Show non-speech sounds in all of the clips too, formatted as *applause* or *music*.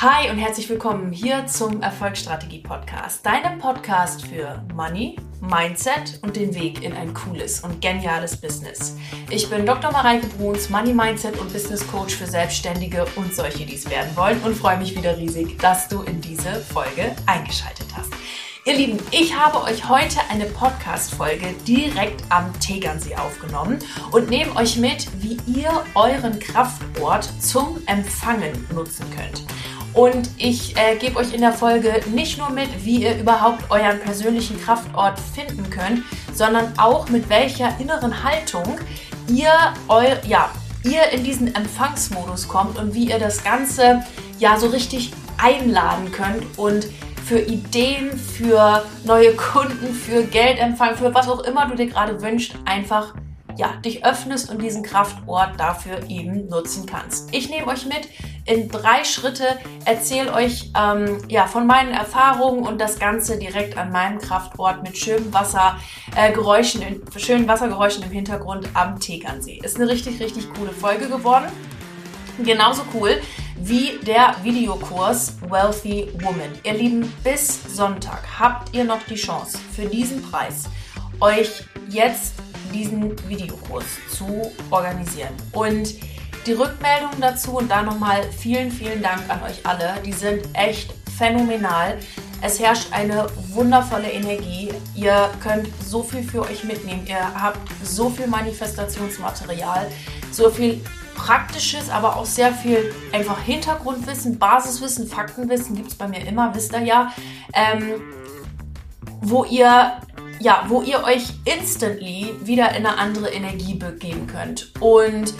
Hi und herzlich willkommen hier zum Erfolgsstrategie Podcast, deinem Podcast für Money, Mindset und den Weg in ein cooles und geniales Business. Ich bin Dr. Mareike Bruns, Money Mindset und Business Coach für Selbstständige und solche, die es werden wollen und freue mich wieder riesig, dass du in diese Folge eingeschaltet hast. Ihr Lieben, ich habe euch heute eine Podcast-Folge direkt am Tegernsee aufgenommen und nehme euch mit, wie ihr euren Kraftort zum Empfangen nutzen könnt. Und ich äh, gebe euch in der Folge nicht nur mit, wie ihr überhaupt euren persönlichen Kraftort finden könnt, sondern auch mit welcher inneren Haltung ihr, eu, ja, ihr in diesen Empfangsmodus kommt und wie ihr das Ganze ja so richtig einladen könnt und für Ideen, für neue Kunden, für Geldempfang, für was auch immer du dir gerade wünschst, einfach ja, dich öffnest und diesen Kraftort dafür eben nutzen kannst. Ich nehme euch mit in drei Schritte, erzähle euch ähm, ja, von meinen Erfahrungen und das Ganze direkt an meinem Kraftort mit schönen Wassergeräuschen, äh, schönen Wassergeräuschen im Hintergrund am Tegernsee. Ist eine richtig, richtig coole Folge geworden. Genauso cool wie der Videokurs Wealthy Woman. Ihr Lieben, bis Sonntag habt ihr noch die Chance für diesen Preis euch jetzt diesen Videokurs zu organisieren. Und die Rückmeldungen dazu und da nochmal vielen, vielen Dank an euch alle. Die sind echt phänomenal. Es herrscht eine wundervolle Energie. Ihr könnt so viel für euch mitnehmen. Ihr habt so viel Manifestationsmaterial, so viel praktisches, aber auch sehr viel einfach Hintergrundwissen, Basiswissen, Faktenwissen gibt es bei mir immer, wisst ihr ja, ähm, wo ihr ja, wo ihr euch instantly wieder in eine andere Energie begeben könnt. Und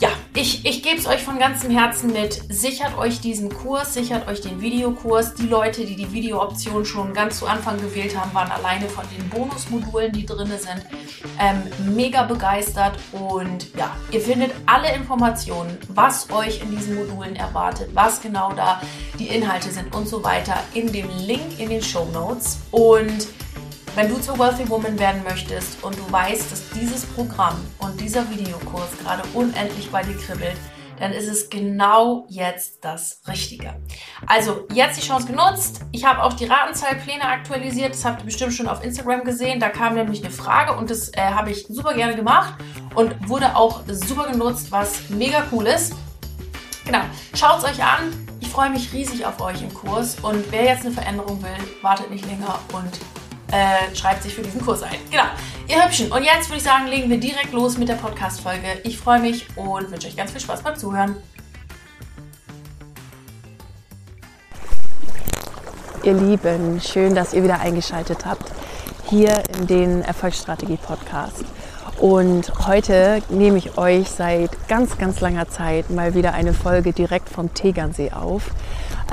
ja, ich, ich gebe es euch von ganzem Herzen mit. Sichert euch diesen Kurs, sichert euch den Videokurs. Die Leute, die die Videooption schon ganz zu Anfang gewählt haben, waren alleine von den Bonusmodulen, die drin sind, ähm, mega begeistert. Und ja, ihr findet alle Informationen, was euch in diesen Modulen erwartet, was genau da die Inhalte sind und so weiter, in dem Link in den Show Notes. Und wenn du zur Wealthy Woman werden möchtest und du weißt, dass dieses Programm und dieser Videokurs gerade unendlich bei dir kribbelt, dann ist es genau jetzt das Richtige. Also jetzt die Chance genutzt. Ich habe auch die Ratenzahlpläne aktualisiert. Das habt ihr bestimmt schon auf Instagram gesehen. Da kam nämlich eine Frage und das äh, habe ich super gerne gemacht und wurde auch super genutzt, was mega cool ist. Genau, schaut es euch an. Ich freue mich riesig auf euch im Kurs und wer jetzt eine Veränderung will, wartet nicht länger und äh, schreibt sich für diesen Kurs ein. Genau, ihr Hübschen. Und jetzt würde ich sagen, legen wir direkt los mit der Podcast-Folge. Ich freue mich und wünsche euch ganz viel Spaß beim Zuhören. Ihr Lieben, schön, dass ihr wieder eingeschaltet habt hier in den Erfolgsstrategie-Podcast. Und heute nehme ich euch seit ganz, ganz langer Zeit mal wieder eine Folge direkt vom Tegernsee auf.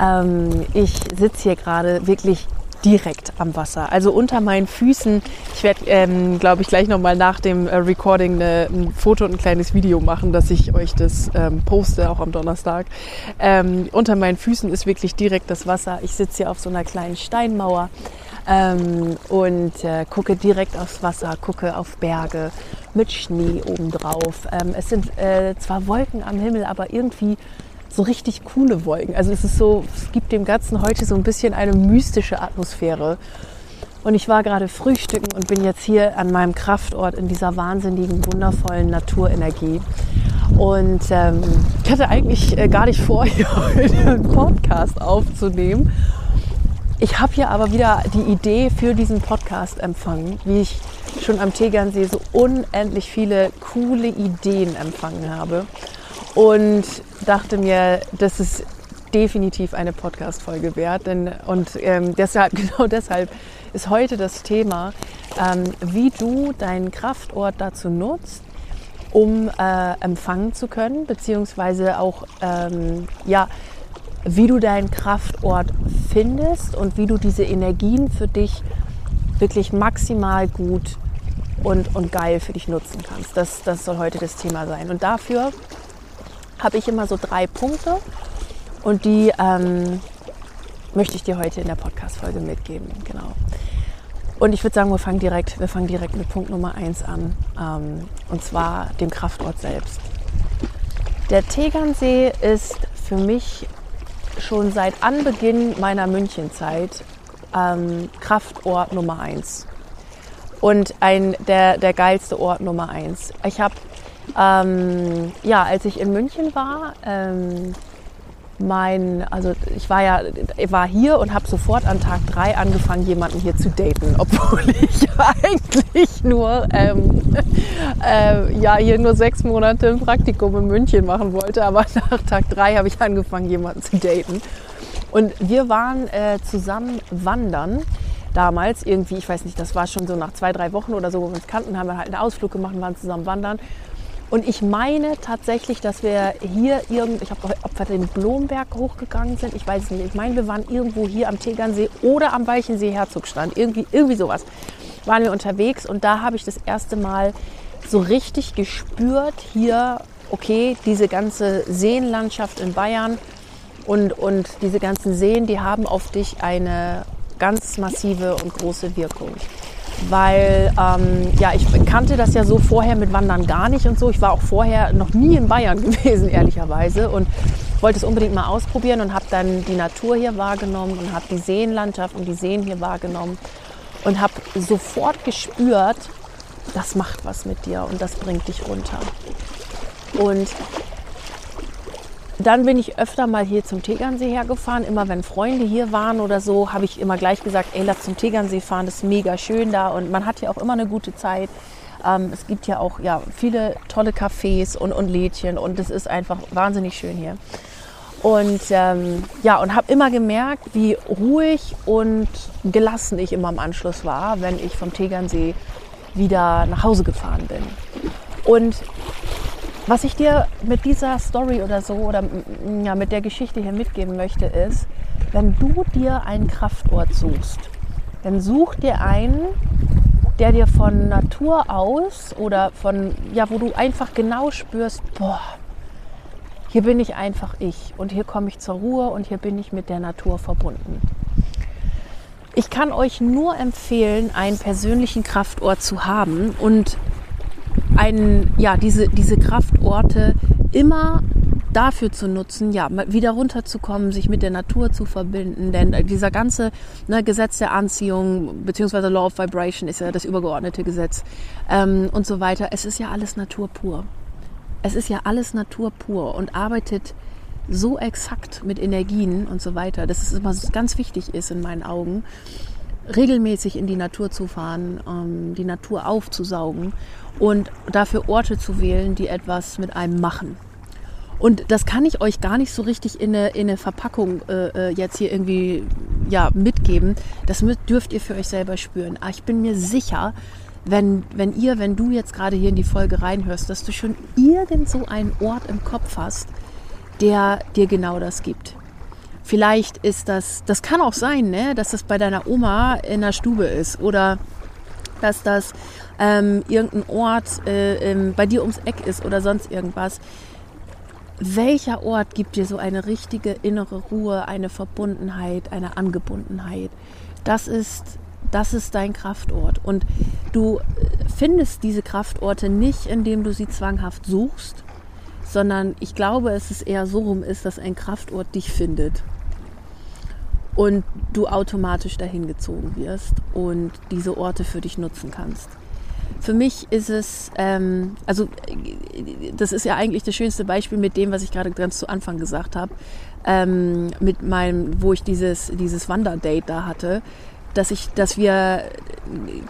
Ähm, ich sitze hier gerade wirklich direkt am Wasser. Also unter meinen Füßen. Ich werde, ähm, glaube ich, gleich nochmal nach dem äh, Recording eine, ein Foto und ein kleines Video machen, dass ich euch das ähm, poste, auch am Donnerstag. Ähm, unter meinen Füßen ist wirklich direkt das Wasser. Ich sitze hier auf so einer kleinen Steinmauer. Ähm, und äh, gucke direkt aufs Wasser, gucke auf Berge mit Schnee obendrauf. Ähm, es sind äh, zwar Wolken am Himmel, aber irgendwie so richtig coole Wolken. Also es ist so, es gibt dem Ganzen heute so ein bisschen eine mystische Atmosphäre. Und ich war gerade frühstücken und bin jetzt hier an meinem Kraftort in dieser wahnsinnigen, wundervollen Naturenergie. Und ähm, ich hatte eigentlich äh, gar nicht vor, *laughs* hier heute einen Podcast aufzunehmen. Ich habe hier aber wieder die Idee für diesen Podcast empfangen, wie ich schon am Tegernsee so unendlich viele coole Ideen empfangen habe und dachte mir, das ist definitiv eine Podcast-Folge wert. Denn, und ähm, *laughs* deshalb, genau deshalb ist heute das Thema, ähm, wie du deinen Kraftort dazu nutzt, um äh, empfangen zu können, beziehungsweise auch, ähm, ja, wie du deinen Kraftort findest und wie du diese Energien für dich wirklich maximal gut und, und geil für dich nutzen kannst. Das, das soll heute das Thema sein. Und dafür habe ich immer so drei Punkte und die ähm, möchte ich dir heute in der Podcast-Folge mitgeben. Genau. Und ich würde sagen, wir fangen direkt, wir fangen direkt mit Punkt Nummer eins an, ähm, und zwar dem Kraftort selbst. Der Tegernsee ist für mich schon seit Anbeginn meiner Münchenzeit ähm, Kraftort Nummer eins und ein, der, der geilste Ort Nummer eins. Ich habe, ähm, ja, als ich in München war, ähm, mein, also ich war ja, war hier und habe sofort an Tag drei angefangen, jemanden hier zu daten, *laughs* obwohl ich eigentlich nur, ähm, *laughs* äh, ja, hier nur sechs Monate ein Praktikum in München machen wollte, aber *laughs* nach Tag drei habe ich angefangen, jemanden zu daten. Und wir waren äh, zusammen wandern damals irgendwie, ich weiß nicht, das war schon so nach zwei, drei Wochen oder so, wo wir uns kannten, haben wir halt einen Ausflug gemacht und waren zusammen wandern. Und ich meine tatsächlich, dass wir hier irgend, ich habe ob wir den Blomberg hochgegangen sind, ich weiß es nicht. Ich meine, wir waren irgendwo hier am Tegernsee oder am Weichensee Herzogstand, irgendwie, irgendwie sowas. Waren wir unterwegs und da habe ich das erste Mal so richtig gespürt, hier, okay, diese ganze Seenlandschaft in Bayern und, und diese ganzen Seen, die haben auf dich eine ganz massive und große Wirkung weil ähm, ja, ich kannte das ja so vorher mit Wandern gar nicht und so. Ich war auch vorher noch nie in Bayern *laughs* gewesen, ehrlicherweise, und wollte es unbedingt mal ausprobieren und habe dann die Natur hier wahrgenommen und habe die Seenlandschaft und die Seen hier wahrgenommen und habe sofort gespürt, das macht was mit dir und das bringt dich runter. Und dann bin ich öfter mal hier zum Tegernsee hergefahren. Immer wenn Freunde hier waren oder so, habe ich immer gleich gesagt, ey, lass zum Tegernsee fahren, das ist mega schön da. Und man hat ja auch immer eine gute Zeit. Ähm, es gibt ja auch ja, viele tolle Cafés und, und Lädchen und es ist einfach wahnsinnig schön hier. Und ähm, ja, und habe immer gemerkt, wie ruhig und gelassen ich immer im Anschluss war, wenn ich vom Tegernsee wieder nach Hause gefahren bin. Und was ich dir mit dieser Story oder so oder ja, mit der Geschichte hier mitgeben möchte, ist, wenn du dir einen Kraftort suchst, dann such dir einen, der dir von Natur aus oder von, ja, wo du einfach genau spürst, boah, hier bin ich einfach ich und hier komme ich zur Ruhe und hier bin ich mit der Natur verbunden. Ich kann euch nur empfehlen, einen persönlichen Kraftort zu haben und einen, ja, diese, diese Kraftorte immer dafür zu nutzen, ja, wieder runterzukommen, sich mit der Natur zu verbinden. Denn dieser ganze ne, Gesetz der Anziehung beziehungsweise Law of Vibration ist ja das übergeordnete Gesetz ähm, und so weiter. Es ist ja alles Natur pur. Es ist ja alles Natur pur und arbeitet so exakt mit Energien und so weiter, dass es immer ganz wichtig ist in meinen Augen, regelmäßig in die Natur zu fahren, ähm, die Natur aufzusaugen und dafür Orte zu wählen, die etwas mit einem machen. Und das kann ich euch gar nicht so richtig in eine, in eine Verpackung äh, äh jetzt hier irgendwie ja, mitgeben. Das dürft ihr für euch selber spüren. Aber ich bin mir sicher, wenn, wenn ihr, wenn du jetzt gerade hier in die Folge reinhörst, dass du schon irgend so einen Ort im Kopf hast, der dir genau das gibt. Vielleicht ist das, das kann auch sein, ne, dass das bei deiner Oma in der Stube ist oder dass das ähm, irgendein Ort äh, ähm, bei dir ums Eck ist oder sonst irgendwas. Welcher Ort gibt dir so eine richtige innere Ruhe, eine Verbundenheit, eine Angebundenheit? Das ist, das ist dein Kraftort. Und du findest diese Kraftorte nicht, indem du sie zwanghaft suchst, sondern ich glaube, es ist eher so rum ist, dass ein Kraftort dich findet und du automatisch dahin gezogen wirst und diese Orte für dich nutzen kannst. Für mich ist es, ähm, also das ist ja eigentlich das schönste Beispiel mit dem, was ich gerade ganz zu Anfang gesagt habe, ähm, mit meinem, wo ich dieses, dieses Wanderdate da hatte, dass ich, dass wir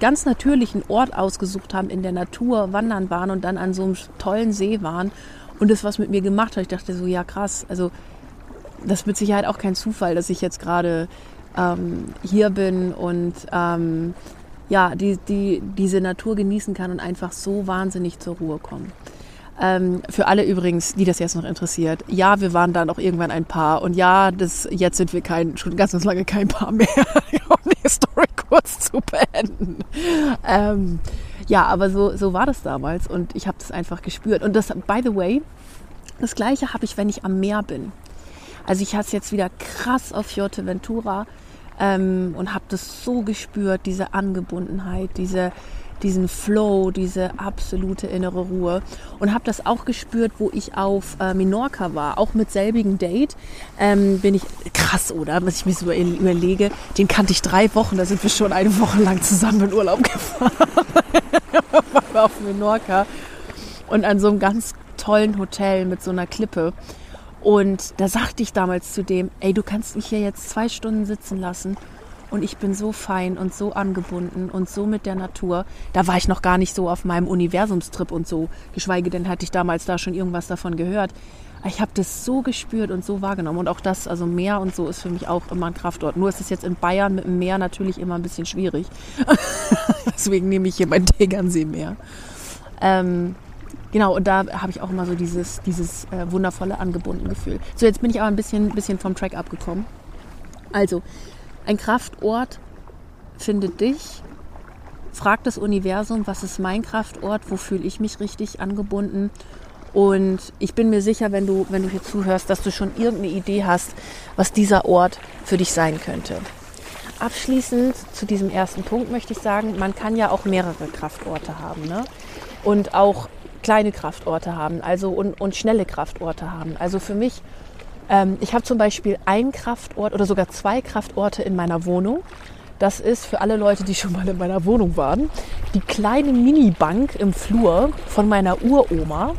ganz natürlichen Ort ausgesucht haben in der Natur, wandern waren und dann an so einem tollen See waren und das was mit mir gemacht hat. Ich dachte so, ja krass, also das ist mit Sicherheit auch kein Zufall, dass ich jetzt gerade ähm, hier bin und ähm, ja, die, die, diese Natur genießen kann und einfach so wahnsinnig zur Ruhe kommen. Ähm, für alle übrigens, die das jetzt noch interessiert, ja, wir waren da noch irgendwann ein Paar und ja, das, jetzt sind wir kein, schon ganz, ganz lange kein Paar mehr, *laughs* um die Story kurz zu beenden. Ähm, ja, aber so, so war das damals und ich habe das einfach gespürt. Und das, by the way, das gleiche habe ich, wenn ich am Meer bin. Also ich es jetzt wieder krass auf Fuerteventura ähm, und habe das so gespürt, diese Angebundenheit, diese, diesen Flow, diese absolute innere Ruhe. Und habe das auch gespürt, wo ich auf äh, Minorca war, auch mit selbigen Date. Ähm, bin ich krass, oder? Was ich mir so überlege, den kannte ich drei Wochen, da sind wir schon eine Woche lang zusammen in Urlaub *laughs* gefahren. *laughs* auf Minorca. Und an so einem ganz tollen Hotel mit so einer Klippe. Und da sagte ich damals zu dem, ey, du kannst mich hier jetzt zwei Stunden sitzen lassen und ich bin so fein und so angebunden und so mit der Natur. Da war ich noch gar nicht so auf meinem Universumstrip und so, geschweige denn hatte ich damals da schon irgendwas davon gehört. Ich habe das so gespürt und so wahrgenommen. Und auch das, also Meer und so, ist für mich auch immer ein Kraftort. Nur ist es jetzt in Bayern mit dem Meer natürlich immer ein bisschen schwierig. *laughs* Deswegen nehme ich hier mein Tegernsee-Meer. Ähm, genau, und da habe ich auch immer so dieses, dieses äh, wundervolle angebunden Gefühl. So, jetzt bin ich aber ein bisschen, bisschen vom Track abgekommen. Also, ein Kraftort findet dich. Frag das Universum, was ist mein Kraftort, wo fühle ich mich richtig angebunden. Und ich bin mir sicher, wenn du, wenn du hier zuhörst, dass du schon irgendeine Idee hast, was dieser Ort für dich sein könnte. Abschließend zu diesem ersten Punkt möchte ich sagen, man kann ja auch mehrere Kraftorte haben. Ne? Und auch kleine Kraftorte haben, also und, und schnelle Kraftorte haben. Also für mich ähm, ich habe zum Beispiel einen Kraftort oder sogar zwei Kraftorte in meiner Wohnung. Das ist für alle Leute, die schon mal in meiner Wohnung waren, die kleine Minibank im Flur von meiner Uroma.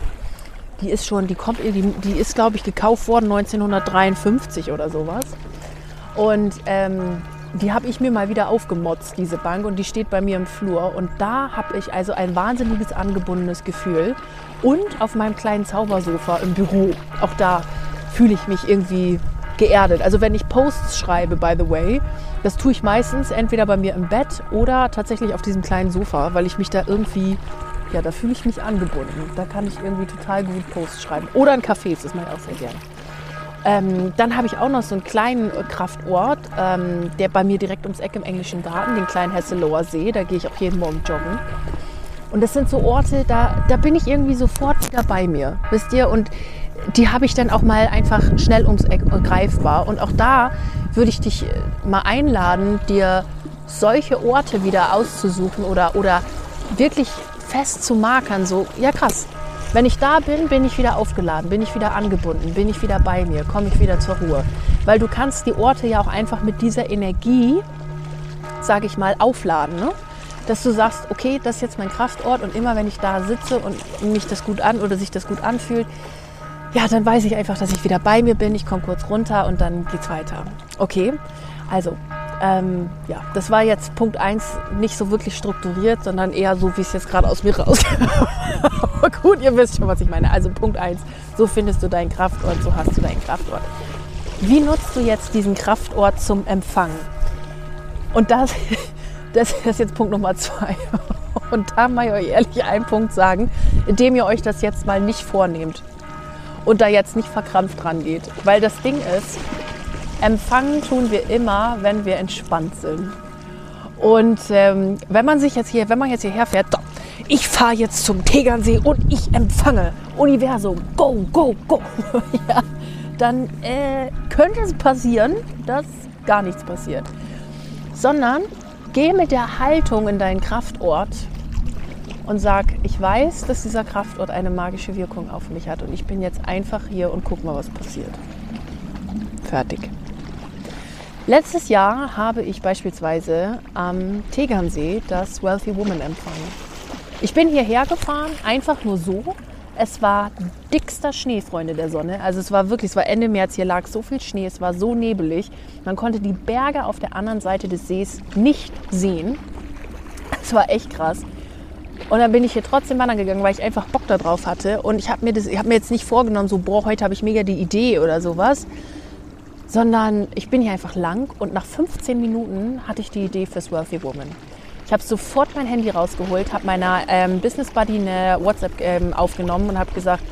Die ist schon, die kommt, die, die ist, glaube ich, gekauft worden 1953 oder sowas. Und ähm, die habe ich mir mal wieder aufgemotzt, diese Bank, und die steht bei mir im Flur. Und da habe ich also ein wahnsinniges angebundenes Gefühl. Und auf meinem kleinen Zaubersofa im Büro, auch da fühle ich mich irgendwie geerdet. Also wenn ich Posts schreibe, by the way, das tue ich meistens entweder bei mir im Bett oder tatsächlich auf diesem kleinen Sofa, weil ich mich da irgendwie, ja, da fühle ich mich angebunden. Da kann ich irgendwie total gut Posts schreiben. Oder in Cafés, das mache ich auch sehr gerne. Ähm, dann habe ich auch noch so einen kleinen Kraftort, ähm, der bei mir direkt ums Eck im englischen Garten, den kleinen Hesselower See. Da gehe ich auch jeden Morgen joggen. Und das sind so Orte, da, da bin ich irgendwie sofort wieder bei mir, wisst ihr? Und die habe ich dann auch mal einfach schnell ums Eck greifbar. Und auch da würde ich dich äh, mal einladen, dir solche Orte wieder auszusuchen oder, oder wirklich fest zu markern. So, ja krass, wenn ich da bin, bin ich wieder aufgeladen, bin ich wieder angebunden, bin ich wieder bei mir, komme ich wieder zur Ruhe. Weil du kannst die Orte ja auch einfach mit dieser Energie, sage ich mal, aufladen. Ne? Dass du sagst, okay, das ist jetzt mein Kraftort und immer wenn ich da sitze und mich das gut an oder sich das gut anfühlt, ja, dann weiß ich einfach, dass ich wieder bei mir bin. Ich komme kurz runter und dann geht's weiter. Okay, also ähm, ja, das war jetzt Punkt 1 nicht so wirklich strukturiert, sondern eher so, wie es jetzt gerade aus mir raus. *laughs* Aber gut, ihr wisst schon, was ich meine. Also Punkt 1, so findest du deinen Kraftort, so hast du deinen Kraftort. Wie nutzt du jetzt diesen Kraftort zum Empfang? Und das, *laughs* das ist jetzt Punkt Nummer 2. *laughs* Und da mal euch ehrlich einen Punkt sagen, indem ihr euch das jetzt mal nicht vornehmt und da jetzt nicht verkrampft dran geht. Weil das Ding ist, empfangen tun wir immer, wenn wir entspannt sind. Und ähm, wenn man sich jetzt hier, wenn man jetzt hierher fährt, doch, ich fahre jetzt zum Tegernsee und ich empfange Universum, go, go, go, *laughs* ja, dann äh, könnte es passieren, dass gar nichts passiert. Sondern geh mit der Haltung in deinen Kraftort und sag, ich weiß, dass dieser Kraftort eine magische Wirkung auf mich hat und ich bin jetzt einfach hier und guck mal, was passiert. Fertig. Letztes Jahr habe ich beispielsweise am Tegernsee das Wealthy Woman empfangen. Ich bin hierher gefahren, einfach nur so. Es war dickster Schnee, Freunde der Sonne. Also es war wirklich, es war Ende März, hier lag so viel Schnee, es war so nebelig. Man konnte die Berge auf der anderen Seite des Sees nicht sehen. Es war echt krass. Und dann bin ich hier trotzdem wandern gegangen, weil ich einfach Bock darauf hatte. Und ich habe mir, hab mir jetzt nicht vorgenommen, so, boah, heute habe ich mega die Idee oder sowas. Sondern ich bin hier einfach lang und nach 15 Minuten hatte ich die Idee fürs Wealthy Woman. Ich habe sofort mein Handy rausgeholt, habe meiner ähm, Business Buddy eine WhatsApp ähm, aufgenommen und habe gesagt,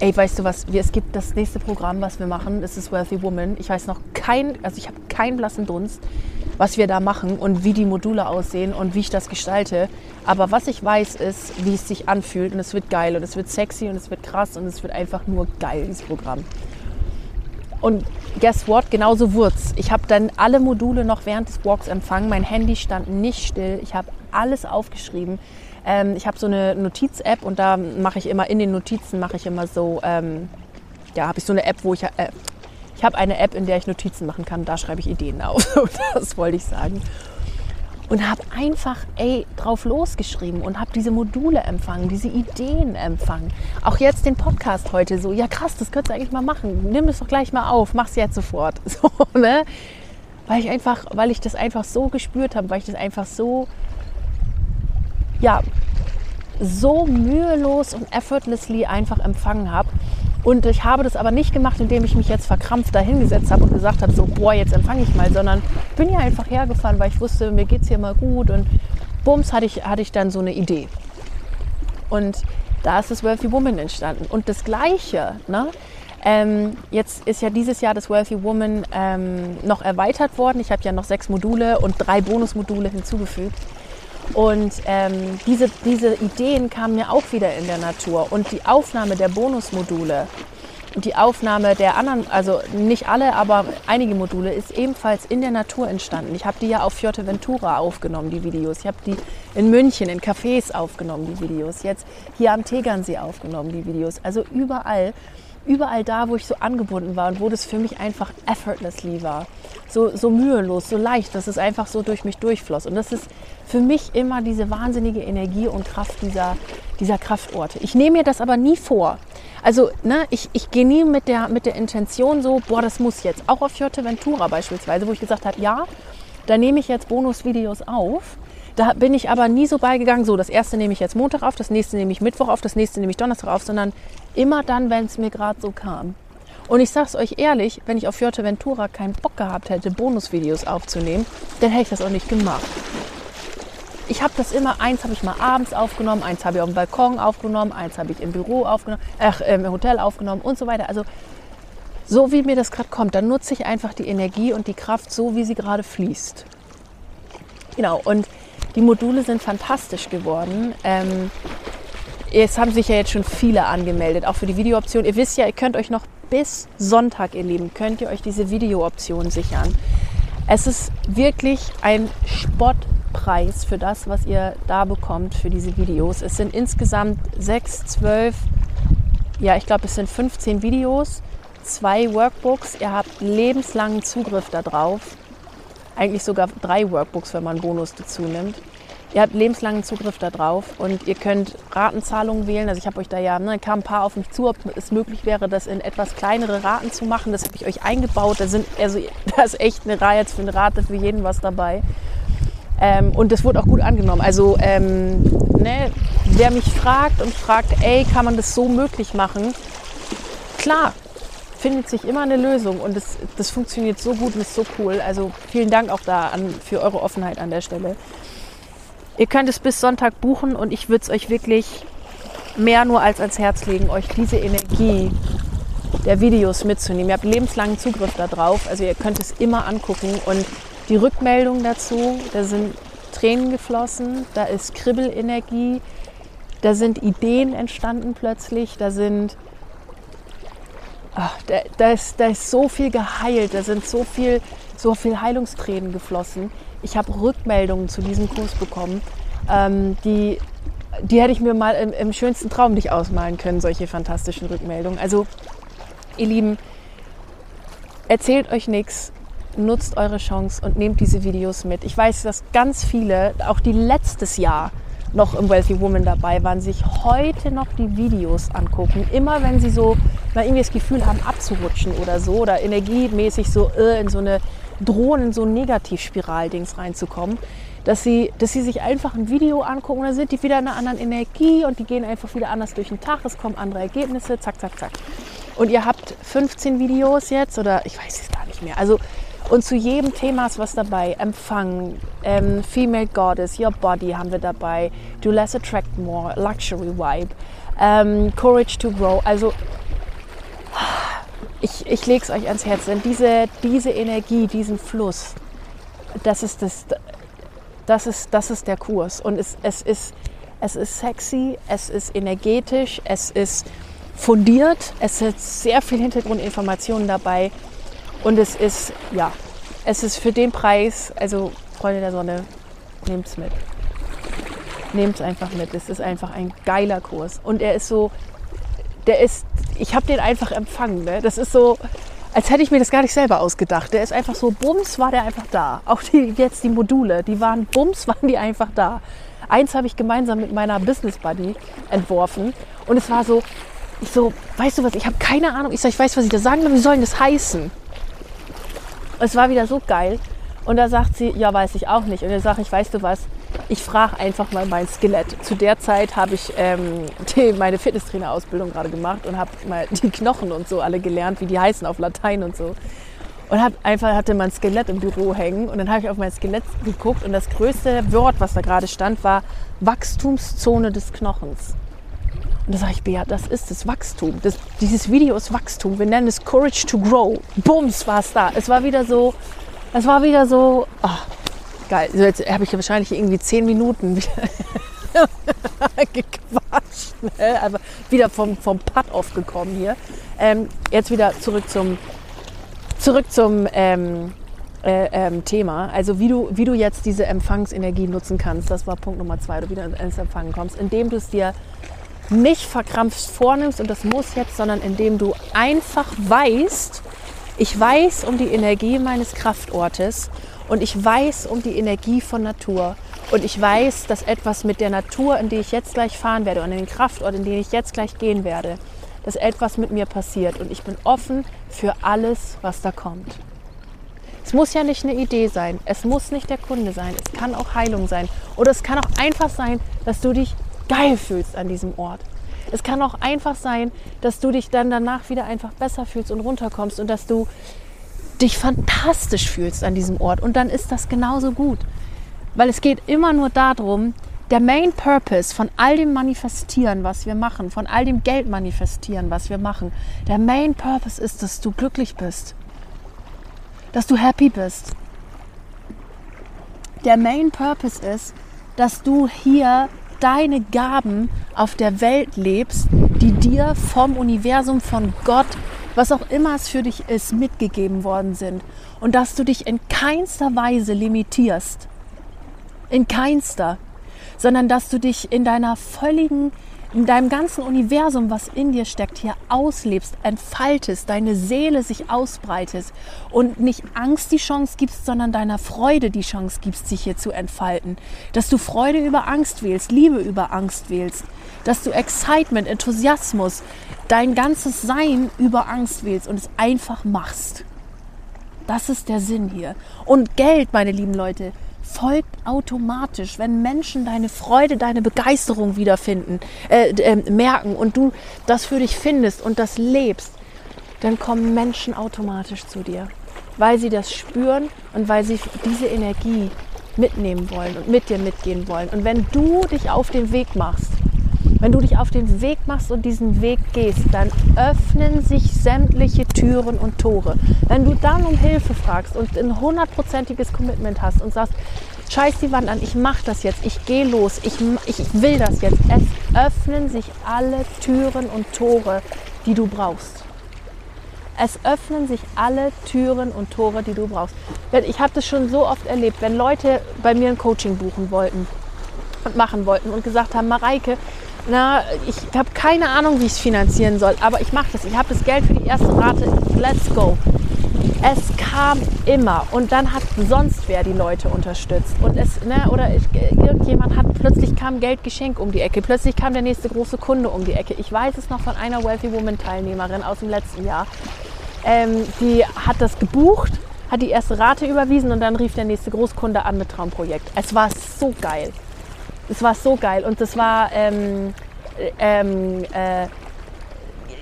ey, weißt du was, es gibt das nächste Programm, was wir machen, das ist Wealthy Woman. Ich weiß noch kein, also ich habe keinen blassen Dunst was wir da machen und wie die Module aussehen und wie ich das gestalte. Aber was ich weiß, ist, wie es sich anfühlt und es wird geil und es wird sexy und es wird krass und es wird einfach nur geil, dieses Programm. Und guess what? Genauso wurd's. Ich habe dann alle Module noch während des Walks empfangen. Mein Handy stand nicht still. Ich habe alles aufgeschrieben. Ähm, ich habe so eine Notiz-App und da mache ich immer in den Notizen mache ich immer so, ähm, ja, habe ich so eine App, wo ich, äh, ich habe eine App, in der ich Notizen machen kann. Da schreibe ich Ideen auf. *laughs* das wollte ich sagen und habe einfach ey, drauf losgeschrieben und habe diese Module empfangen, diese Ideen empfangen. Auch jetzt den Podcast heute so, ja krass, das könntest du eigentlich mal machen. Nimm es doch gleich mal auf, mach's jetzt sofort. *laughs* So, ne? Weil ich einfach, weil ich das einfach so gespürt habe, weil ich das einfach so, ja, so mühelos und effortlessly einfach empfangen habe. Und ich habe das aber nicht gemacht, indem ich mich jetzt verkrampft dahingesetzt habe und gesagt habe, so, boah, jetzt empfange ich mal, sondern bin ja einfach hergefahren, weil ich wusste, mir geht es hier mal gut und bums hatte ich, hatte ich dann so eine Idee. Und da ist das Wealthy Woman entstanden. Und das Gleiche, ne? Ähm, jetzt ist ja dieses Jahr das Wealthy Woman ähm, noch erweitert worden. Ich habe ja noch sechs Module und drei Bonusmodule hinzugefügt. Und ähm, diese, diese Ideen kamen mir auch wieder in der Natur. Und die Aufnahme der Bonusmodule und die Aufnahme der anderen, also nicht alle, aber einige Module, ist ebenfalls in der Natur entstanden. Ich habe die ja auf Fuerteventura aufgenommen, die Videos. Ich habe die in München, in Cafés aufgenommen, die Videos. Jetzt hier am Tegernsee aufgenommen, die Videos. Also überall überall da, wo ich so angebunden war und wo das für mich einfach effortlessly war. So, so mühelos, so leicht, dass es einfach so durch mich durchfloss. Und das ist für mich immer diese wahnsinnige Energie und Kraft dieser, dieser Kraftorte. Ich nehme mir das aber nie vor. Also ne, ich, ich gehe nie mit der, mit der Intention so, boah, das muss jetzt. Auch auf Ventura beispielsweise, wo ich gesagt habe, ja, da nehme ich jetzt Bonusvideos auf da bin ich aber nie so beigegangen, so das erste nehme ich jetzt Montag auf, das nächste nehme ich Mittwoch auf, das nächste nehme ich Donnerstag auf, sondern immer dann, wenn es mir gerade so kam. Und ich sage es euch ehrlich, wenn ich auf Fuerteventura keinen Bock gehabt hätte, Bonusvideos aufzunehmen, dann hätte ich das auch nicht gemacht. Ich habe das immer, eins habe ich mal abends aufgenommen, eins habe ich auf dem Balkon aufgenommen, eins habe ich im Büro aufgenommen, ach, im Hotel aufgenommen und so weiter. Also so wie mir das gerade kommt, dann nutze ich einfach die Energie und die Kraft so, wie sie gerade fließt. Genau, und die Module sind fantastisch geworden. Ähm, es haben sich ja jetzt schon viele angemeldet, auch für die Videooption. Ihr wisst ja, ihr könnt euch noch bis Sonntag, ihr Lieben, könnt ihr euch diese Videooption sichern. Es ist wirklich ein Spottpreis für das, was ihr da bekommt für diese Videos. Es sind insgesamt sechs, zwölf, ja, ich glaube, es sind 15 Videos, zwei Workbooks. Ihr habt lebenslangen Zugriff darauf eigentlich sogar drei Workbooks, wenn man Bonus dazu nimmt. Ihr habt lebenslangen Zugriff darauf und ihr könnt Ratenzahlungen wählen. Also ich habe euch da ja, ne, kam ein paar auf mich zu, ob es möglich wäre, das in etwas kleinere Raten zu machen. Das habe ich euch eingebaut. Da, sind, also, *laughs* da ist echt eine Reihe für eine Rate für jeden was dabei. Ähm, und das wurde auch gut angenommen. Also ähm, ne, wer mich fragt und fragt, ey, kann man das so möglich machen? Klar, findet sich immer eine Lösung und das, das funktioniert so gut und ist so cool. Also vielen Dank auch da an, für eure Offenheit an der Stelle. Ihr könnt es bis Sonntag buchen und ich würde es euch wirklich mehr nur als ans Herz legen, euch diese Energie der Videos mitzunehmen. Ihr habt lebenslangen Zugriff darauf, also ihr könnt es immer angucken und die Rückmeldung dazu, da sind Tränen geflossen, da ist Kribbelenergie, da sind Ideen entstanden plötzlich, da sind ach, da, da, ist, da ist so viel geheilt, da sind so viel, so viel Heilungstränen geflossen. Ich habe Rückmeldungen zu diesem Kurs bekommen, ähm, die, die hätte ich mir mal im, im schönsten Traum nicht ausmalen können, solche fantastischen Rückmeldungen. Also, ihr Lieben, erzählt euch nichts, nutzt eure Chance und nehmt diese Videos mit. Ich weiß, dass ganz viele, auch die letztes Jahr, noch im Wealthy Woman dabei waren, sich heute noch die Videos angucken. Immer wenn sie so mal irgendwie das Gefühl haben, abzurutschen oder so oder energiemäßig so äh, in so eine drohen, in so ein Negativspiral-Dings reinzukommen, dass sie, dass sie sich einfach ein Video angucken, dann sind die wieder in einer anderen Energie und die gehen einfach wieder anders durch den Tag, es kommen andere Ergebnisse, zack, zack, zack. Und ihr habt 15 Videos jetzt oder ich weiß es gar nicht mehr. Also und zu jedem Thema ist was dabei. Empfang, ähm, Female Goddess, Your Body haben wir dabei, Do Less Attract More, Luxury Vibe, ähm, Courage to Grow. Also ich, ich lege es euch ans Herz, denn diese, diese Energie, diesen Fluss, das ist, das, das ist, das ist der Kurs. Und es, es, ist, es ist sexy, es ist energetisch, es ist fundiert, es hat sehr viel Hintergrundinformationen dabei. Und es ist, ja, es ist für den Preis, also Freunde der Sonne, nehmt es mit. nehmt es einfach mit. Es ist einfach ein geiler Kurs. Und er ist so, der ist, ich habe den einfach empfangen. Ne? Das ist so, als hätte ich mir das gar nicht selber ausgedacht. Der ist einfach so, bums, war der einfach da. Auch die, jetzt die Module, die waren, bums, *laughs* waren die einfach da. Eins habe ich gemeinsam mit meiner Business Buddy entworfen. Und es war so, ich so, weißt du was, ich habe keine Ahnung. Ich sage, ich weiß, was ich da sagen will, wie soll das heißen? Es war wieder so geil. Und da sagt sie, ja, weiß ich auch nicht. Und dann sage ich, weißt du was, ich frage einfach mal mein Skelett. Zu der Zeit habe ich ähm, *laughs* die, meine Fitnesstrainer-Ausbildung gerade gemacht und habe mal die Knochen und so alle gelernt, wie die heißen auf Latein und so. Und hab einfach hatte mein Skelett im Büro hängen und dann habe ich auf mein Skelett geguckt und das größte Wort, was da gerade stand, war Wachstumszone des Knochens. Und da sage ich, Bea, das ist das Wachstum. Das, dieses Video ist Wachstum. Wir nennen es Courage to Grow. Bums war es da. Es war wieder so, es war wieder so, oh, geil. So jetzt habe ich wahrscheinlich irgendwie zehn Minuten *laughs* gequatscht. Ne? Aber wieder vom, vom Putt aufgekommen hier. Ähm, jetzt wieder zurück zum, zurück zum ähm, äh, ähm, Thema. Also wie du, wie du jetzt diese Empfangsenergie nutzen kannst. Das war Punkt Nummer zwei, du wieder ins Empfangen kommst, indem du es dir nicht verkrampft vornimmst und das muss jetzt, sondern indem du einfach weißt, ich weiß um die Energie meines Kraftortes und ich weiß um die Energie von Natur. Und ich weiß, dass etwas mit der Natur, in die ich jetzt gleich fahren werde und in den Kraftort, in den ich jetzt gleich gehen werde, dass etwas mit mir passiert. Und ich bin offen für alles, was da kommt. Es muss ja nicht eine Idee sein. Es muss nicht der Kunde sein. Es kann auch Heilung sein. Oder es kann auch einfach sein, dass du dich geil fühlst an diesem Ort. Es kann auch einfach sein, dass du dich dann danach wieder einfach besser fühlst und runterkommst und dass du dich fantastisch fühlst an diesem Ort. Und dann ist das genauso gut. Weil es geht immer nur darum, der Main Purpose von all dem Manifestieren, was wir machen, von all dem Geld manifestieren, was wir machen, der Main Purpose ist, dass du glücklich bist. Dass du happy bist. Der Main Purpose ist, dass du hier deine Gaben auf der Welt lebst, die dir vom Universum, von Gott, was auch immer es für dich ist, mitgegeben worden sind. Und dass du dich in keinster Weise limitierst. In keinster. Sondern dass du dich in deiner völligen in deinem ganzen Universum, was in dir steckt, hier auslebst, entfaltest, deine Seele sich ausbreitet und nicht Angst die Chance gibst, sondern deiner Freude die Chance gibst, sich hier zu entfalten. Dass du Freude über Angst wählst, Liebe über Angst wählst. Dass du Excitement, Enthusiasmus, dein ganzes Sein über Angst wählst und es einfach machst. Das ist der Sinn hier. Und Geld, meine lieben Leute, folgt automatisch, wenn Menschen deine Freude, deine Begeisterung wiederfinden, äh, äh, merken und du das für dich findest und das lebst, dann kommen Menschen automatisch zu dir, weil sie das spüren und weil sie diese Energie mitnehmen wollen und mit dir mitgehen wollen. Und wenn du dich auf den Weg machst, wenn du dich auf den Weg machst und diesen Weg gehst, dann öffnen sich sämtliche Türen und Tore. Wenn du dann um Hilfe fragst und ein hundertprozentiges Commitment hast und sagst, scheiß die Wand an, ich mache das jetzt, ich gehe los, ich, ich will das jetzt. Es öffnen sich alle Türen und Tore, die du brauchst. Es öffnen sich alle Türen und Tore, die du brauchst. Ich habe das schon so oft erlebt, wenn Leute bei mir ein Coaching buchen wollten und machen wollten und gesagt haben, Mareike, na, ich habe keine Ahnung, wie ich es finanzieren soll, aber ich mache das. Ich habe das Geld für die erste Rate. Let's go. Es kam immer und dann hat sonst wer die Leute unterstützt und es ne, oder ich, irgendjemand hat plötzlich kam Geldgeschenk um die Ecke, plötzlich kam der nächste große Kunde um die Ecke. Ich weiß es noch von einer Wealthy Woman Teilnehmerin aus dem letzten Jahr. Ähm, die hat das gebucht, hat die erste Rate überwiesen und dann rief der nächste Großkunde an mit Traumprojekt. Es war so geil. Es war so geil und das war, ähm, ähm, äh,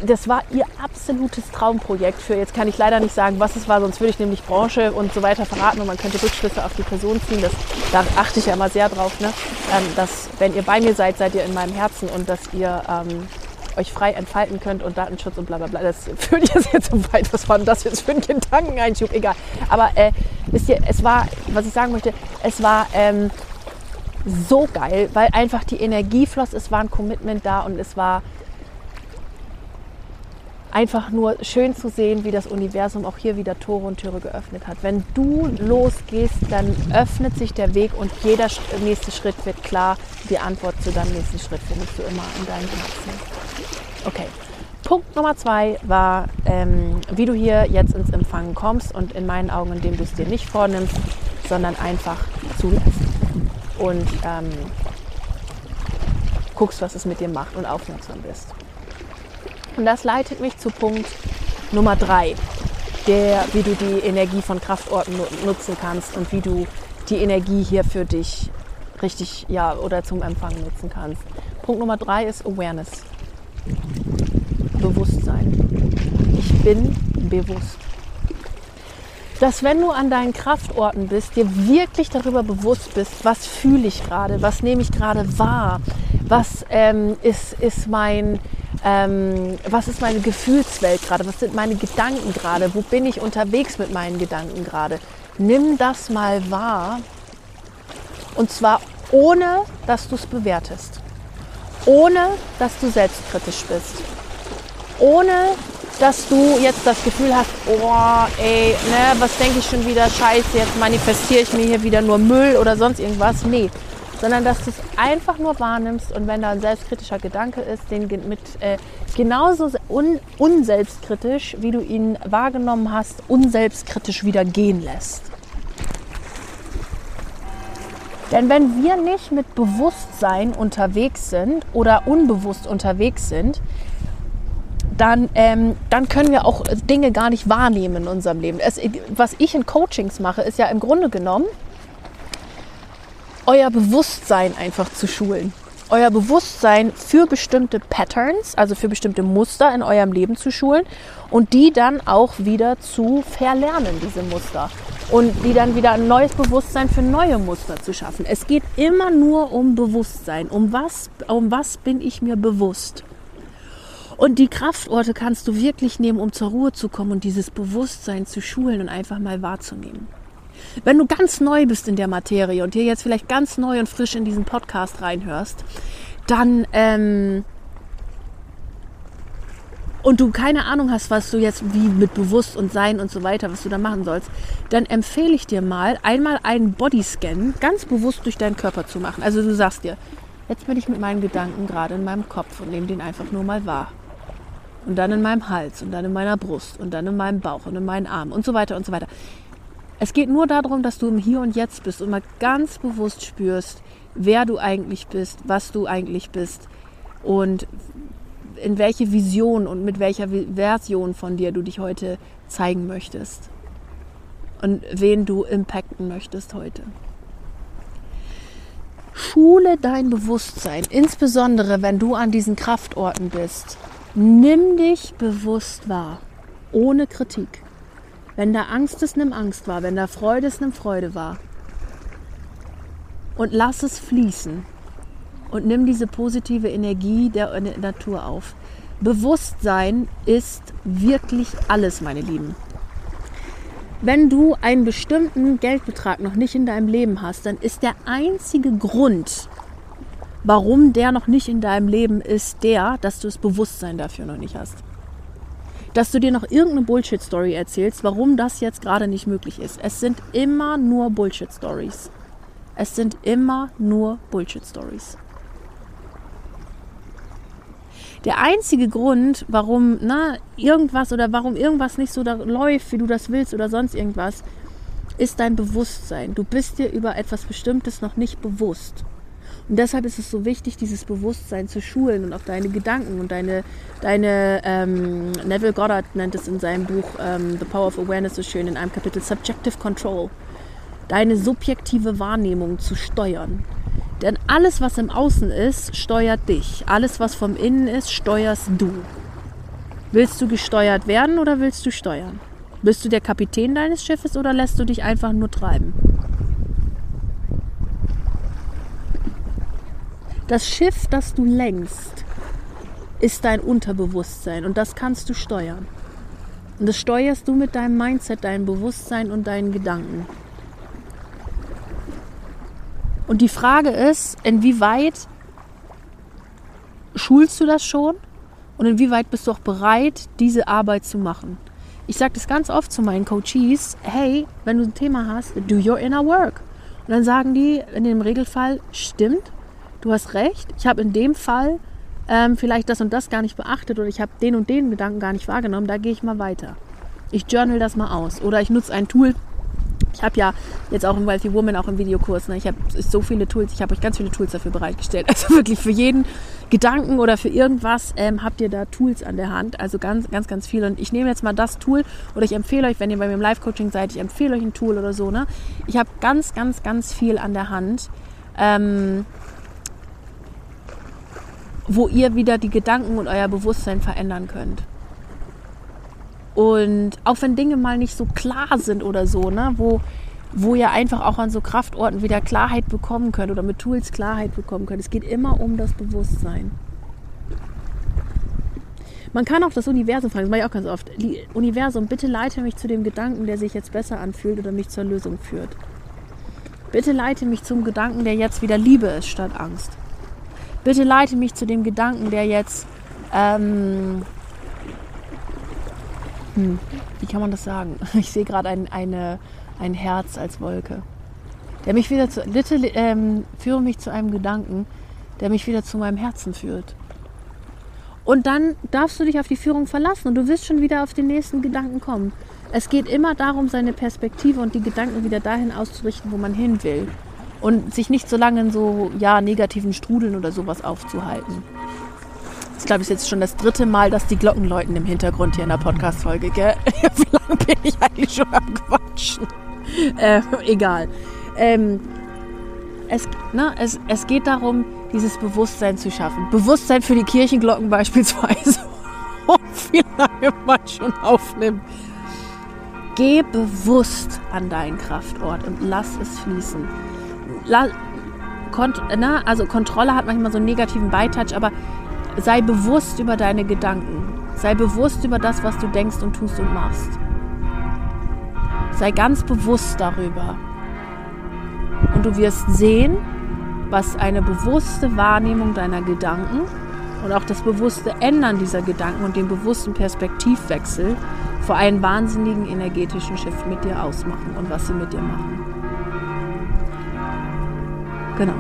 das war ihr absolutes Traumprojekt für, jetzt kann ich leider nicht sagen, was es war, sonst würde ich nämlich Branche und so weiter verraten und man könnte Rückschlüsse auf die Person ziehen. Das, da achte ich ja immer sehr drauf, ne? Ähm, dass wenn ihr bei mir seid, seid ihr in meinem Herzen und dass ihr ähm, euch frei entfalten könnt und Datenschutz und bla bla bla. Das führt *laughs* jetzt so weit. Was war denn das jetzt für ein Gedankeneinschub? Egal. Aber äh, wisst ihr, es war, was ich sagen möchte, es war ähm, so geil, weil einfach die Energie floss, es war ein Commitment da und es war einfach nur schön zu sehen, wie das Universum auch hier wieder Tore und Türe geöffnet hat. Wenn du losgehst, dann öffnet sich der Weg und jeder nächste Schritt wird klar. Die Antwort zu deinem nächsten Schritt findest du immer in deinem Herzen. Okay. Punkt Nummer zwei war, ähm, wie du hier jetzt ins Empfangen kommst und in meinen Augen, indem du es dir nicht vornimmst, sondern einfach zulässt und ähm, guckst, was es mit dir macht und aufmerksam bist. Und das leitet mich zu Punkt Nummer drei, der, wie du die Energie von Kraftorten nutzen kannst und wie du die Energie hier für dich richtig, ja, oder zum Empfang nutzen kannst. Punkt Nummer drei ist Awareness. Bewusstsein. Ich bin bewusst. Dass wenn du an deinen Kraftorten bist, dir wirklich darüber bewusst bist, was fühle ich gerade, was nehme ich gerade wahr, was ähm, ist, ist mein, ähm, was ist meine Gefühlswelt gerade, was sind meine Gedanken gerade, wo bin ich unterwegs mit meinen Gedanken gerade. Nimm das mal wahr und zwar ohne, dass du es bewertest, ohne, dass du selbstkritisch bist, ohne, dass du jetzt das Gefühl hast, oh, ey, ne, was denke ich schon wieder, scheiße, jetzt manifestiere ich mir hier wieder nur Müll oder sonst irgendwas. Nee, sondern dass du es einfach nur wahrnimmst und wenn da ein selbstkritischer Gedanke ist, den mit äh, genauso un, unselbstkritisch, wie du ihn wahrgenommen hast, unselbstkritisch wieder gehen lässt. Denn wenn wir nicht mit Bewusstsein unterwegs sind oder unbewusst unterwegs sind, dann, ähm, dann können wir auch Dinge gar nicht wahrnehmen in unserem Leben. Es, was ich in Coachings mache, ist ja im Grunde genommen, euer Bewusstsein einfach zu schulen. Euer Bewusstsein für bestimmte Patterns, also für bestimmte Muster in eurem Leben zu schulen und die dann auch wieder zu verlernen, diese Muster. Und die dann wieder ein neues Bewusstsein für neue Muster zu schaffen. Es geht immer nur um Bewusstsein. Um was, um was bin ich mir bewusst? Und die Kraftorte kannst du wirklich nehmen, um zur Ruhe zu kommen und dieses Bewusstsein zu schulen und einfach mal wahrzunehmen. Wenn du ganz neu bist in der Materie und hier jetzt vielleicht ganz neu und frisch in diesen Podcast reinhörst, dann ähm, und du keine Ahnung hast, was du jetzt wie mit Bewusst und Sein und so weiter, was du da machen sollst, dann empfehle ich dir mal, einmal einen Bodyscan ganz bewusst durch deinen Körper zu machen. Also du sagst dir, jetzt bin ich mit meinen Gedanken gerade in meinem Kopf und nehme den einfach nur mal wahr. Und dann in meinem Hals und dann in meiner Brust und dann in meinem Bauch und in meinen Armen und so weiter und so weiter. Es geht nur darum, dass du im Hier und Jetzt bist und mal ganz bewusst spürst, wer du eigentlich bist, was du eigentlich bist und in welche Vision und mit welcher Version von dir du dich heute zeigen möchtest und wen du impacten möchtest heute. Schule dein Bewusstsein, insbesondere wenn du an diesen Kraftorten bist. Nimm dich bewusst wahr, ohne Kritik. Wenn da Angst ist, nimm Angst wahr. Wenn da Freude ist, nimm Freude wahr. Und lass es fließen. Und nimm diese positive Energie der Natur auf. Bewusstsein ist wirklich alles, meine Lieben. Wenn du einen bestimmten Geldbetrag noch nicht in deinem Leben hast, dann ist der einzige Grund, warum der noch nicht in deinem Leben ist, der, dass du das Bewusstsein dafür noch nicht hast dass du dir noch irgendeine Bullshit-Story erzählst, warum das jetzt gerade nicht möglich ist. Es sind immer nur Bullshit-Stories. Es sind immer nur Bullshit-Stories. Der einzige Grund, warum na, irgendwas oder warum irgendwas nicht so läuft, wie du das willst oder sonst irgendwas, ist dein Bewusstsein. Du bist dir über etwas Bestimmtes noch nicht bewusst. Und deshalb ist es so wichtig, dieses Bewusstsein zu schulen und auf deine Gedanken und deine, deine ähm, Neville Goddard nennt es in seinem Buch ähm, The Power of Awareness so schön in einem Kapitel Subjective Control, deine subjektive Wahrnehmung zu steuern. Denn alles, was im Außen ist, steuert dich. Alles, was vom Innen ist, steuerst du. Willst du gesteuert werden oder willst du steuern? Bist du der Kapitän deines Schiffes oder lässt du dich einfach nur treiben? Das Schiff, das du lenkst, ist dein Unterbewusstsein und das kannst du steuern. Und das steuerst du mit deinem Mindset, deinem Bewusstsein und deinen Gedanken. Und die Frage ist, inwieweit schulst du das schon Und inwieweit bist du auch bereit, diese Arbeit zu machen? Ich sage das ganz oft zu meinen Coaches, hey, wenn du ein Thema hast, do your inner work. Und dann sagen die in dem Regelfall, stimmt, du hast recht, ich habe in dem Fall ähm, vielleicht das und das gar nicht beachtet oder ich habe den und den Gedanken gar nicht wahrgenommen, da gehe ich mal weiter. Ich journal das mal aus oder ich nutze ein Tool, ich habe ja jetzt auch im Wealthy Woman, auch im Videokurs, ne, ich habe so viele Tools, ich habe euch ganz viele Tools dafür bereitgestellt. *laughs* Also wirklich für jeden Gedanken oder für irgendwas ähm, habt ihr da Tools an der Hand. Also ganz, ganz, ganz viel. Und ich nehme jetzt mal das Tool oder ich empfehle euch, wenn ihr bei mir im Live-Coaching seid, ich empfehle euch ein Tool oder so. Ne? Ich habe ganz, ganz, ganz viel an der Hand. Ähm, wo ihr wieder die Gedanken und euer Bewusstsein verändern könnt. Und auch wenn Dinge mal nicht so klar sind oder so, ne, wo, wo ihr einfach auch an so Kraftorten wieder Klarheit bekommen könnt oder mit Tools Klarheit bekommen könnt. Es geht immer um das Bewusstsein. Man kann auch das Universum fragen, das mache ich auch ganz oft. Universum, bitte leite mich zu dem Gedanken, der sich jetzt besser anfühlt oder mich zur Lösung führt. Bitte leite mich zum Gedanken, der jetzt wieder Liebe ist statt Angst. Bitte leite mich zu dem Gedanken, der jetzt ähm, hm, wie kann man das sagen? *laughs* Ich sehe gerade ein, ein Herz als Wolke. Der mich wieder zu, bitte ähm, führe mich zu einem Gedanken, der mich wieder zu meinem Herzen führt. Und dann darfst du dich auf die Führung verlassen und du wirst schon wieder auf den nächsten Gedanken kommen. Es geht immer darum, seine Perspektive und die Gedanken wieder dahin auszurichten, wo man hin will. Und sich nicht so lange in so ja, negativen Strudeln oder sowas aufzuhalten. Ich glaube, es ist jetzt schon das dritte Mal, dass die Glocken läuten im Hintergrund hier in der Podcast-Folge? *laughs* Wie lange bin ich eigentlich schon am Quatschen? Äh, egal. Ähm, es, ne, es, es geht darum, dieses Bewusstsein zu schaffen. Bewusstsein für die Kirchenglocken beispielsweise. *laughs* Und wie lange man schon aufnimmt. Geh bewusst an deinen Kraftort und lass es fließen. La Kont na, also Kontrolle hat manchmal so einen negativen Beitouch, aber sei bewusst über deine Gedanken. Sei bewusst über das, was du denkst und tust und machst. Sei ganz bewusst darüber. Und du wirst sehen, was eine bewusste Wahrnehmung deiner Gedanken und auch das bewusste Ändern dieser Gedanken und den bewussten Perspektivwechsel vor einen wahnsinnigen energetischen Shift mit dir ausmachen und was sie mit dir machen. Genau.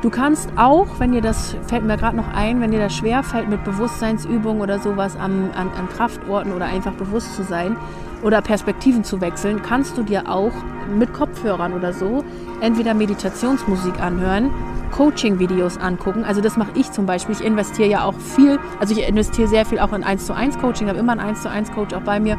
Du kannst auch, wenn dir das, fällt mir gerade noch ein, wenn dir das schwer mit Bewusstseinsübungen oder sowas am, an, an Kraftorten oder einfach bewusst zu sein oder Perspektiven zu wechseln, kannst du dir auch mit Kopfhörern oder so entweder Meditationsmusik anhören, Coaching-Videos angucken. Also das mache ich zum Beispiel. Ich investiere ja auch viel, also ich investiere sehr viel auch in 1 zu 1 Coaching, habe immer einen 1 zu 1 Coach auch bei mir.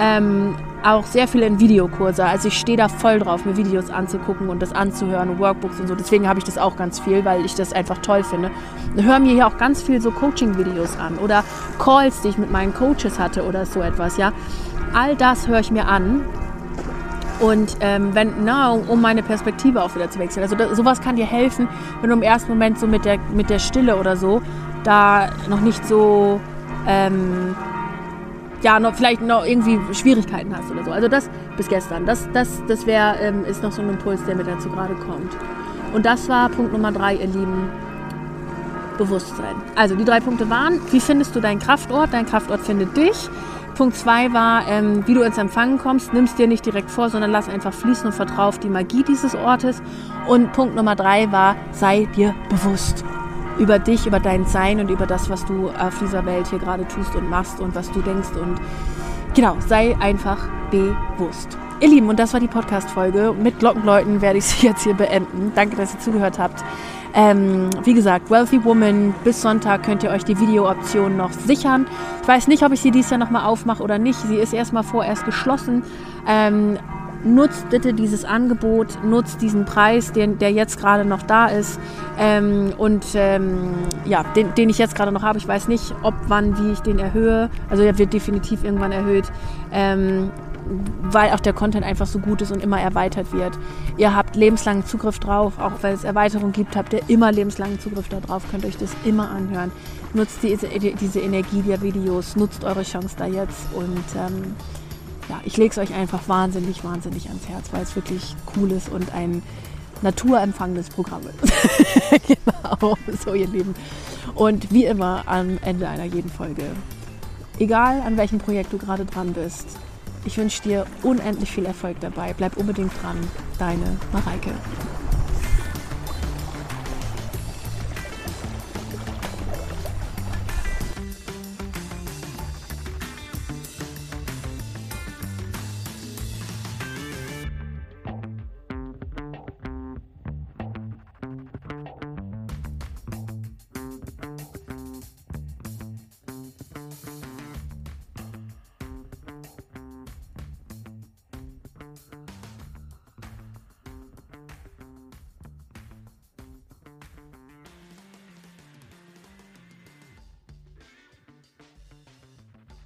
Ähm, auch sehr viel in Videokurse. Also ich stehe da voll drauf, mir Videos anzugucken und das anzuhören und Workbooks und so. Deswegen habe ich das auch ganz viel, weil ich das einfach toll finde. Hör mir hier auch ganz viel so Coaching-Videos an oder Calls, die ich mit meinen Coaches hatte oder so etwas, ja. All das höre ich mir an. Und ähm, wenn, na, um meine Perspektive auch wieder zu wechseln. Also das, sowas kann dir helfen, wenn du im ersten Moment so mit der, mit der Stille oder so da noch nicht so ähm, ja, noch, vielleicht noch irgendwie Schwierigkeiten hast oder so. Also das bis gestern. Das, das, das wäre, ähm, ist noch so ein Impuls, der mir dazu gerade kommt. Und das war Punkt Nummer drei, ihr Lieben. Bewusstsein. Also die drei Punkte waren, wie findest du deinen Kraftort? Dein Kraftort findet dich. Punkt zwei war, ähm, wie du ins Empfangen kommst. Nimmst dir nicht direkt vor, sondern lass einfach fließen und vertraue auf die Magie dieses Ortes. Und Punkt Nummer drei war, sei dir bewusst über dich, über dein Sein und über das, was du auf dieser Welt hier gerade tust und machst und was du denkst. Und genau, sei einfach bewusst. Ihr Lieben, und das war die Podcast-Folge. Mit Glockenläuten werde ich sie *laughs* jetzt hier beenden. Danke, dass ihr zugehört habt. Ähm, wie gesagt, Wealthy Woman, bis Sonntag könnt ihr euch die Videooption noch sichern. Ich weiß nicht, ob ich sie dieses Jahr nochmal aufmache oder nicht. Sie ist erstmal vorerst geschlossen. Ähm, nutzt bitte dieses Angebot, nutzt diesen Preis, den, der jetzt gerade noch da ist ähm, und ähm, ja, den, den ich jetzt gerade noch habe. Ich weiß nicht, ob, wann, wie ich den erhöhe. Also er wird definitiv irgendwann erhöht. Ähm, weil auch der Content einfach so gut ist und immer erweitert wird. Ihr habt lebenslangen Zugriff drauf, auch weil es Erweiterungen gibt, habt ihr immer lebenslangen Zugriff darauf, könnt euch das immer anhören. Nutzt diese, diese Energie der Videos, nutzt eure Chance da jetzt und ähm, ja, ich lege es euch einfach wahnsinnig, wahnsinnig ans Herz, weil es wirklich cool ist und ein naturempfangendes Programm ist. *laughs* genau, so ihr Lieben. Und wie immer am Ende einer jeden Folge. Egal an welchem Projekt du gerade dran bist, ich wünsche dir unendlich viel Erfolg dabei. Bleib unbedingt dran. Deine Mareike.